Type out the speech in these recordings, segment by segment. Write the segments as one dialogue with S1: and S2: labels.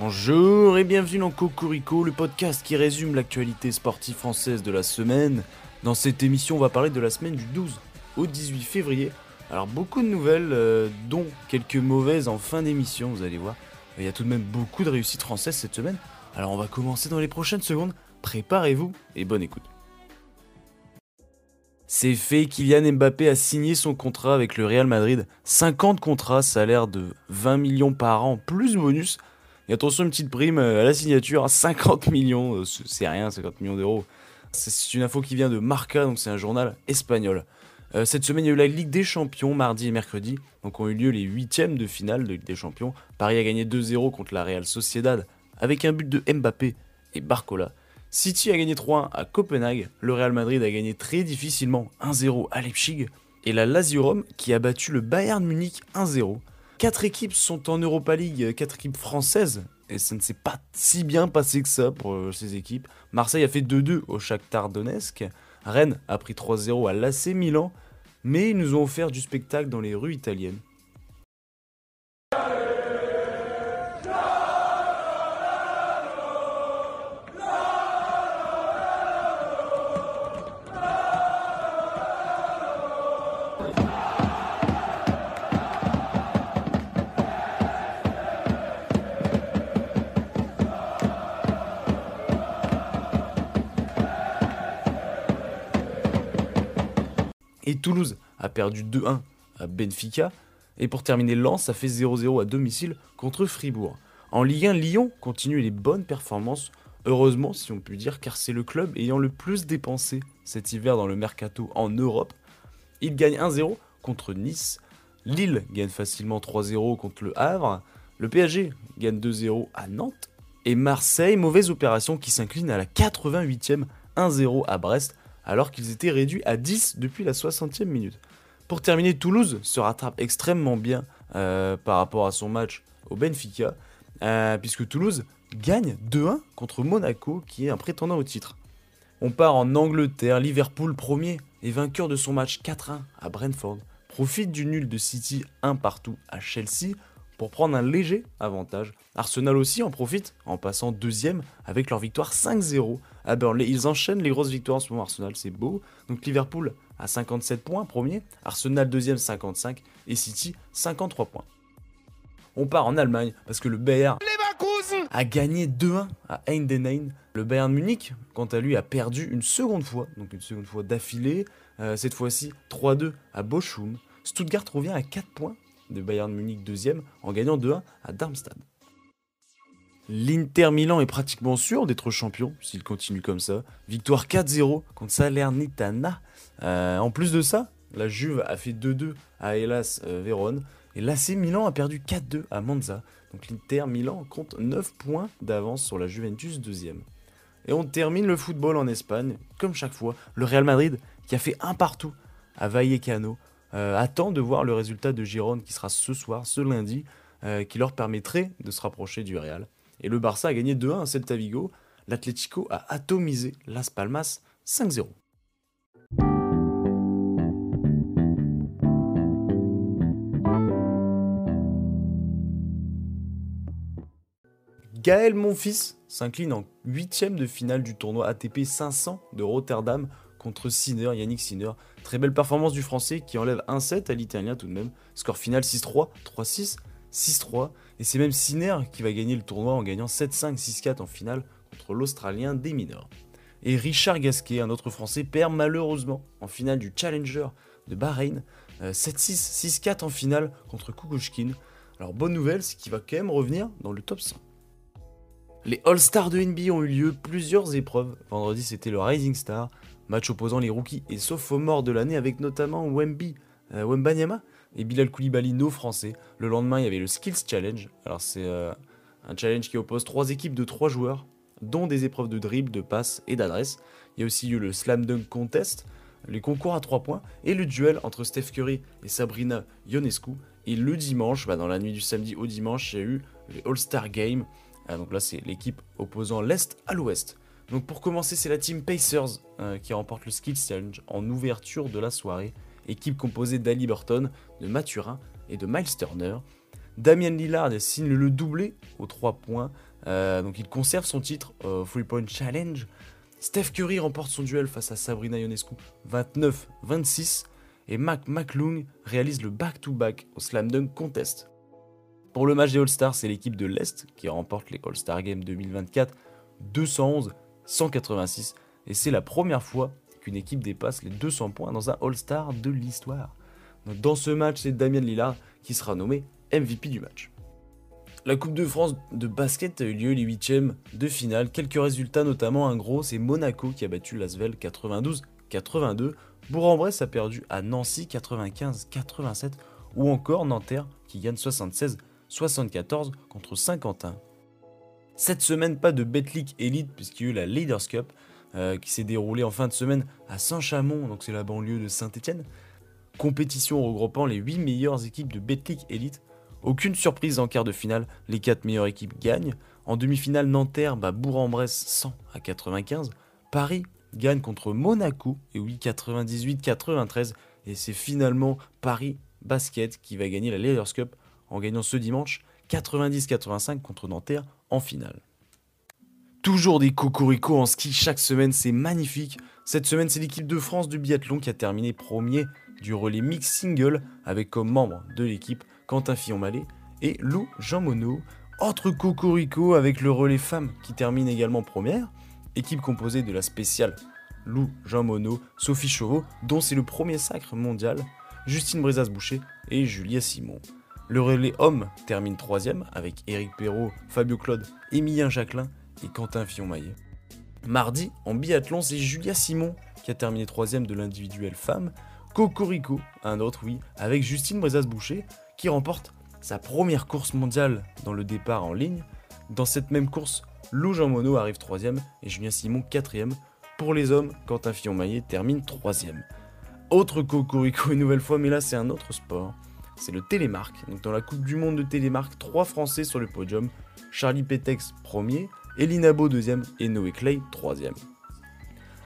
S1: Bonjour et bienvenue dans Cocorico, le podcast qui résume l'actualité sportive française de la semaine. Dans cette émission, on va parler de la semaine du 12 au 18 février. Alors beaucoup de nouvelles, euh, dont quelques mauvaises en fin d'émission, vous allez voir. Il y a tout de même beaucoup de réussites françaises cette semaine. Alors on va commencer dans les prochaines secondes. Préparez-vous et bonne écoute. C'est fait, Kylian Mbappé a signé son contrat avec le Real Madrid. 50 contrats, salaire de 20 millions par an, plus bonus. Et attention, une petite prime euh, à la signature, 50 millions, euh, c'est rien, 50 millions d'euros. C'est une info qui vient de Marca, donc c'est un journal espagnol. Euh, cette semaine, il y a eu la Ligue des Champions mardi et mercredi, donc ont eu lieu les huitièmes de finale de Ligue des Champions. Paris a gagné 2-0 contre la Real Sociedad avec un but de Mbappé et Barcola. City a gagné 3-1 à Copenhague, le Real Madrid a gagné très difficilement 1-0 à Leipzig, et la Lazio Rome qui a battu le Bayern Munich 1-0. Quatre équipes sont en Europa League, quatre équipes françaises, et ça ne s'est pas si bien passé que ça pour euh, ces équipes. Marseille a fait 2-2 au Shakhtar Donetsk, Rennes a pris 3-0 à l'AC Milan, mais ils nous ont offert du spectacle dans les rues italiennes. Et Toulouse a perdu 2-1 à Benfica. Et pour terminer, Lens a fait 0-0 à domicile contre Fribourg. En Ligue 1, Lyon continue les bonnes performances. Heureusement, si on peut dire, car c'est le club ayant le plus dépensé cet hiver dans le mercato en Europe. Il gagne 1-0 contre Nice. Lille gagne facilement 3-0 contre le Havre. Le PSG gagne 2-0 à Nantes. Et Marseille, mauvaise opération qui s'incline à la 88e 1-0 à Brest alors qu'ils étaient réduits à 10 depuis la 60e minute. Pour terminer, Toulouse se rattrape extrêmement bien euh, par rapport à son match au Benfica, euh, puisque Toulouse gagne 2-1 contre Monaco, qui est un prétendant au titre. On part en Angleterre, Liverpool premier et vainqueur de son match 4-1 à Brentford, profite du nul de City 1 partout à Chelsea pour prendre un léger avantage. Arsenal aussi en profite en passant deuxième avec leur victoire 5-0 à Burnley. Ils enchaînent les grosses victoires en ce moment, Arsenal, c'est beau. Donc Liverpool à 57 points, premier. Arsenal deuxième, 55. Et City, 53 points. On part en Allemagne parce que le Bayern a gagné 2-1 à Heidenheim. Le Bayern Munich, quant à lui, a perdu une seconde fois, donc une seconde fois d'affilée. Euh, cette fois-ci 3-2 à Bochum. Stuttgart revient à 4 points de Bayern Munich deuxième en gagnant 2-1 à Darmstadt. L'Inter Milan est pratiquement sûr d'être champion s'il continue comme ça. Victoire 4-0 contre Salernitana. Euh, en plus de ça, la Juve a fait 2-2 à Hellas euh, Vérone et l'AC Milan a perdu 4-2 à Monza. Donc l'Inter Milan compte 9 points d'avance sur la Juventus deuxième. Et on termine le football en Espagne, comme chaque fois. Le Real Madrid qui a fait un partout à Vallecano attend de voir le résultat de Gironde qui sera ce soir, ce lundi, euh, qui leur permettrait de se rapprocher du Real. Et le Barça a gagné 2-1 à Celta Vigo. L'Atlético a atomisé Las Palmas 5-0. Gaël Monfils s'incline en huitième de finale du tournoi ATP 500 de Rotterdam contre Sinner, Yannick Sinner. Très belle performance du français qui enlève 1-7 à l'italien tout de même. Score final 6-3, 3-6, 6-3. Et c'est même Sinner qui va gagner le tournoi en gagnant 7-5, 6-4 en finale contre l'Australien des mineurs. Et Richard Gasquet, un autre français, perd malheureusement en finale du Challenger de Bahreïn. 7-6, 6-4 en finale contre Kukushkin. Alors bonne nouvelle, c'est qu'il va quand même revenir dans le top 100. Les All-Stars de NBA ont eu lieu plusieurs épreuves. Vendredi, c'était le Rising Star, match opposant les rookies et sophomores de l'année avec notamment Wemby, euh, Wembanyama et Bilal Koulibaly, nos français. Le lendemain, il y avait le Skills Challenge. Alors, c'est euh, un challenge qui oppose trois équipes de trois joueurs, dont des épreuves de dribble, de passe et d'adresse. Il y a aussi eu le Slam Dunk Contest, les concours à 3 points et le duel entre Steph Curry et Sabrina Ionescu. Et le dimanche, bah, dans la nuit du samedi au dimanche, il y a eu les All-Star Game. Ah, donc là, c'est l'équipe opposant l'Est à l'Ouest. Donc pour commencer, c'est la team Pacers euh, qui remporte le Skills Challenge en ouverture de la soirée. Équipe composée d'Ali Burton, de Mathurin et de Miles Turner. Damien Lillard signe le doublé aux 3 points. Euh, donc il conserve son titre au 3 Point Challenge. Steph Curry remporte son duel face à Sabrina Ionescu 29-26. Et Mac McClung réalise le back-to-back au Slam Dunk Contest. Pour le match des All-Stars, c'est l'équipe de l'Est qui remporte les All-Star Games 2024 211-186. Et c'est la première fois qu'une équipe dépasse les 200 points dans un All-Star de l'histoire. Dans ce match, c'est Damien Lillard qui sera nommé MVP du match. La Coupe de France de basket a eu lieu les huitièmes de finale. Quelques résultats, notamment un gros, c'est Monaco qui a battu Lasvel 92-82. Bourg-en-Bresse a perdu à Nancy 95-87. Ou encore Nanterre qui gagne 76-74 contre Saint-Quentin. Cette semaine, pas de Betclic Elite puisqu'il y a eu la Leaders Cup euh, qui s'est déroulée en fin de semaine à Saint-Chamond, donc c'est la banlieue de Saint-Étienne. Compétition regroupant les 8 meilleures équipes de Betclic Elite aucune surprise en quart de finale, les 4 meilleures équipes gagnent. En demi-finale, Nanterre bat Bourg-en-Bresse 100 à 95. Paris gagne contre Monaco, et oui, 98-93. Et c'est finalement Paris Basket qui va gagner la Leaders Cup en gagnant ce dimanche 90-85 contre Nanterre en finale. Toujours des cocoricots en ski chaque semaine, c'est magnifique. Cette semaine, c'est l'équipe de France du biathlon qui a terminé premier du relais mix single avec comme membre de l'équipe Quentin Fillon-Mallet et Lou Jean Monod. Autre cocorico avec le relais femme qui termine également première, équipe composée de la spéciale Lou Jean Monod, Sophie Chauveau, dont c'est le premier sacre mondial, Justine Brisas-Boucher et Julia Simon. Le relais homme termine troisième avec Éric Perrault, Fabio Claude, Émilien Jacquelin et Quentin Fillon-Maillet. Mardi, en biathlon, c'est Julia Simon qui a terminé troisième de l'individuel femme, Cocorico, un autre oui, avec Justine Brisas-Boucher qui remporte sa première course mondiale dans le départ en ligne. Dans cette même course, Lou Jean Monod arrive 3 et Julien Simon 4 Pour les hommes, Quentin Fillon-Maillet termine 3 Autre cocorico une nouvelle fois, mais là c'est un autre sport. C'est le télémark. Donc dans la Coupe du Monde de télémark, 3 Français sur le podium. Charlie Petex premier, Elina Beau deuxième et Noé Clay troisième.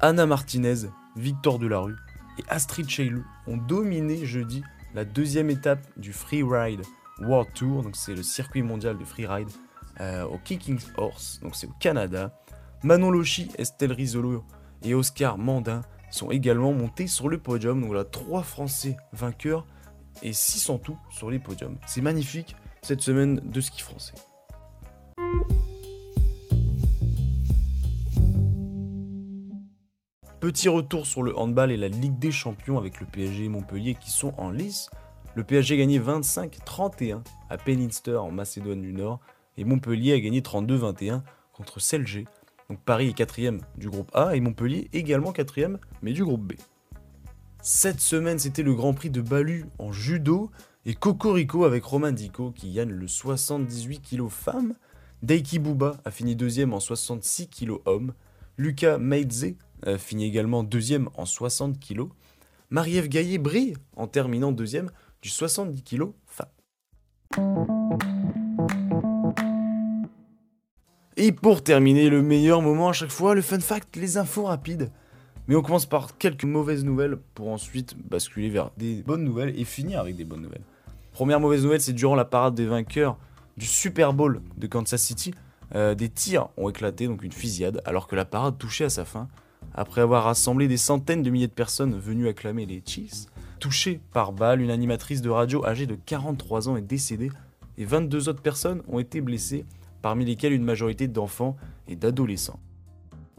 S1: Anna Martinez, Victor Delarue et Astrid Chailou ont dominé jeudi la deuxième étape du Freeride World Tour, donc c'est le circuit mondial de freeride euh, au Kicking Horse, donc c'est au Canada. Manon Lochi, Estelle Risolo et Oscar Mandin sont également montés sur le podium. Donc voilà, trois Français vainqueurs et 6 en tout sur les podiums. C'est magnifique cette semaine de ski français. Petit retour sur le handball et la Ligue des Champions avec le PSG et Montpellier qui sont en lice. Le PSG a gagné 25-31 à Peninster en Macédoine du Nord et Montpellier a gagné 32-21 contre Celje. Donc Paris est quatrième du groupe A et Montpellier également quatrième mais du groupe B. Cette semaine c'était le Grand Prix de Balu en judo et Cocorico avec Romain Dico qui gagne le 78 kg femme. Daiki Buba a fini deuxième en 66 kg homme. Lucas Meidze euh, finit également deuxième en 60 kg. Marie-Ève Gaillet brille en terminant deuxième du 70 kg femme. Et pour terminer, le meilleur moment à chaque fois, le fun fact, les infos rapides. Mais on commence par quelques mauvaises nouvelles pour ensuite basculer vers des bonnes nouvelles et finir avec des bonnes nouvelles. Première mauvaise nouvelle, c'est durant la parade des vainqueurs du Super Bowl de Kansas City, euh, des tirs ont éclaté, donc une fusillade, alors que la parade touchait à sa fin. Après avoir rassemblé des centaines de milliers de personnes venues acclamer les Chiefs, touchée par balle, une animatrice de radio âgée de 43 ans est décédée et 22 autres personnes ont été blessées, parmi lesquelles une majorité d'enfants et d'adolescents.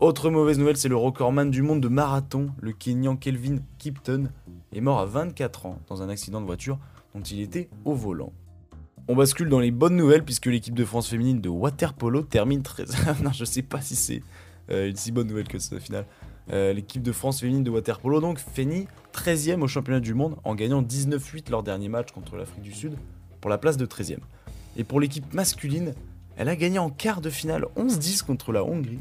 S1: Autre mauvaise nouvelle, c'est le recordman du monde de marathon, le Kenyan Kelvin Kipton, est mort à 24 ans dans un accident de voiture dont il était au volant. On bascule dans les bonnes nouvelles puisque l'équipe de France féminine de waterpolo termine très... non, je sais pas si c'est euh, une si bonne nouvelle que ça au. Euh, l'équipe de France féminine de waterpolo donc finit 13e au championnat du monde en gagnant 19-8 leur dernier match contre l'Afrique du Sud pour la place de 13e. Et pour l'équipe masculine, elle a gagné en quart de finale 11-10 contre la Hongrie,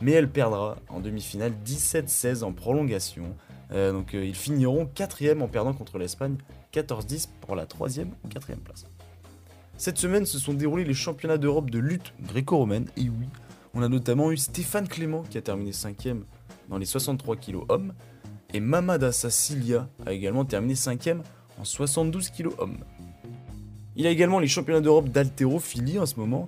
S1: mais elle perdra en demi-finale 17-16 en prolongation. Euh, donc ils finiront 4e en perdant contre l'Espagne 14-10 pour la 3e ou 4e place. Cette semaine se sont déroulés les championnats d'Europe de lutte gréco-romaine, et oui, on a notamment eu Stéphane Clément qui a terminé 5ème dans les 63 kg hommes, et Mamada Sassilia a également terminé 5ème en 72 kg hommes. Il y a également les championnats d'Europe d'haltérophilie en ce moment.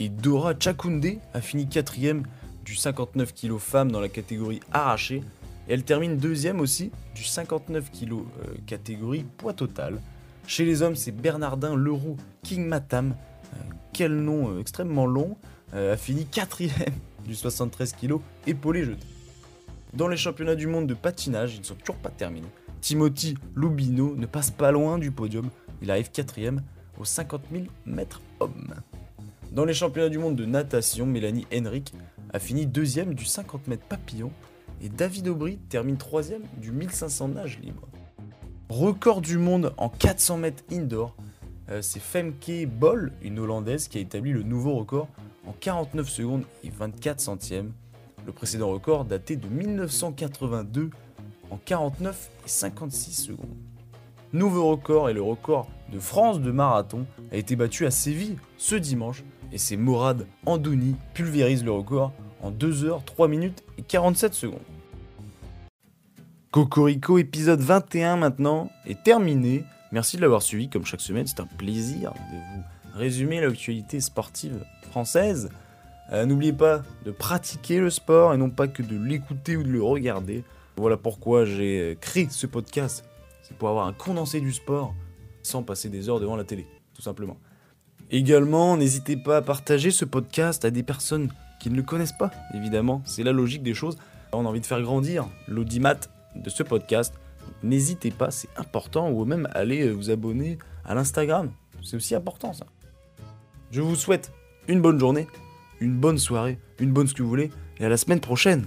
S1: Et Dora Chakounde a fini quatrième du 59 kg femmes dans la catégorie arrachée. Et elle termine deuxième aussi du 59 kg euh, catégorie poids total. Chez les hommes, c'est Bernardin Leroux King Matam. Euh, quel nom euh, extrêmement long. a fini quatrième du 73 kg épaulé jeté. Dans les championnats du monde de patinage, ils ne sont toujours pas terminés. Timothy Lubino ne passe pas loin du podium. Il arrive quatrième aux 50 000 mètres hommes. Dans les championnats du monde de natation, Mélanie Henrik a fini deuxième du 50 mètres papillon et David Aubry termine troisième du 1500 nage libre. Record du monde en 400 mètres indoor, euh, c'est Femke Boll, une Hollandaise, qui a établi le nouveau record en 49 secondes et 24 centièmes. Le précédent record datait de 1982 en 49 et 56 secondes. Nouveau record et le record de France de marathon a été battu à Séville ce dimanche et c'est Morad Andouni pulvérise le record en 2 h 3 minutes et 47 secondes. Cocorico épisode 21 maintenant est terminé. Merci de l'avoir suivi comme chaque semaine, c'est un plaisir de vous résumer l'actualité sportive française. Euh, n'oubliez pas de pratiquer le sport et non pas que de l'écouter ou de le regarder. Voilà pourquoi j'ai créé ce podcast. C'est pour avoir un condensé du sport sans passer des heures devant la télé, tout simplement. Également, n'hésitez pas à partager ce podcast à des personnes qui ne le connaissent pas, évidemment. C'est la logique des choses. On a envie de faire grandir l'audimat de ce podcast. N'hésitez pas, c'est important, ou même aller vous abonner à l'Instagram. C'est aussi important ça. Je vous souhaite une bonne journée, une bonne soirée, une bonne ce que vous voulez, et à la semaine prochaine.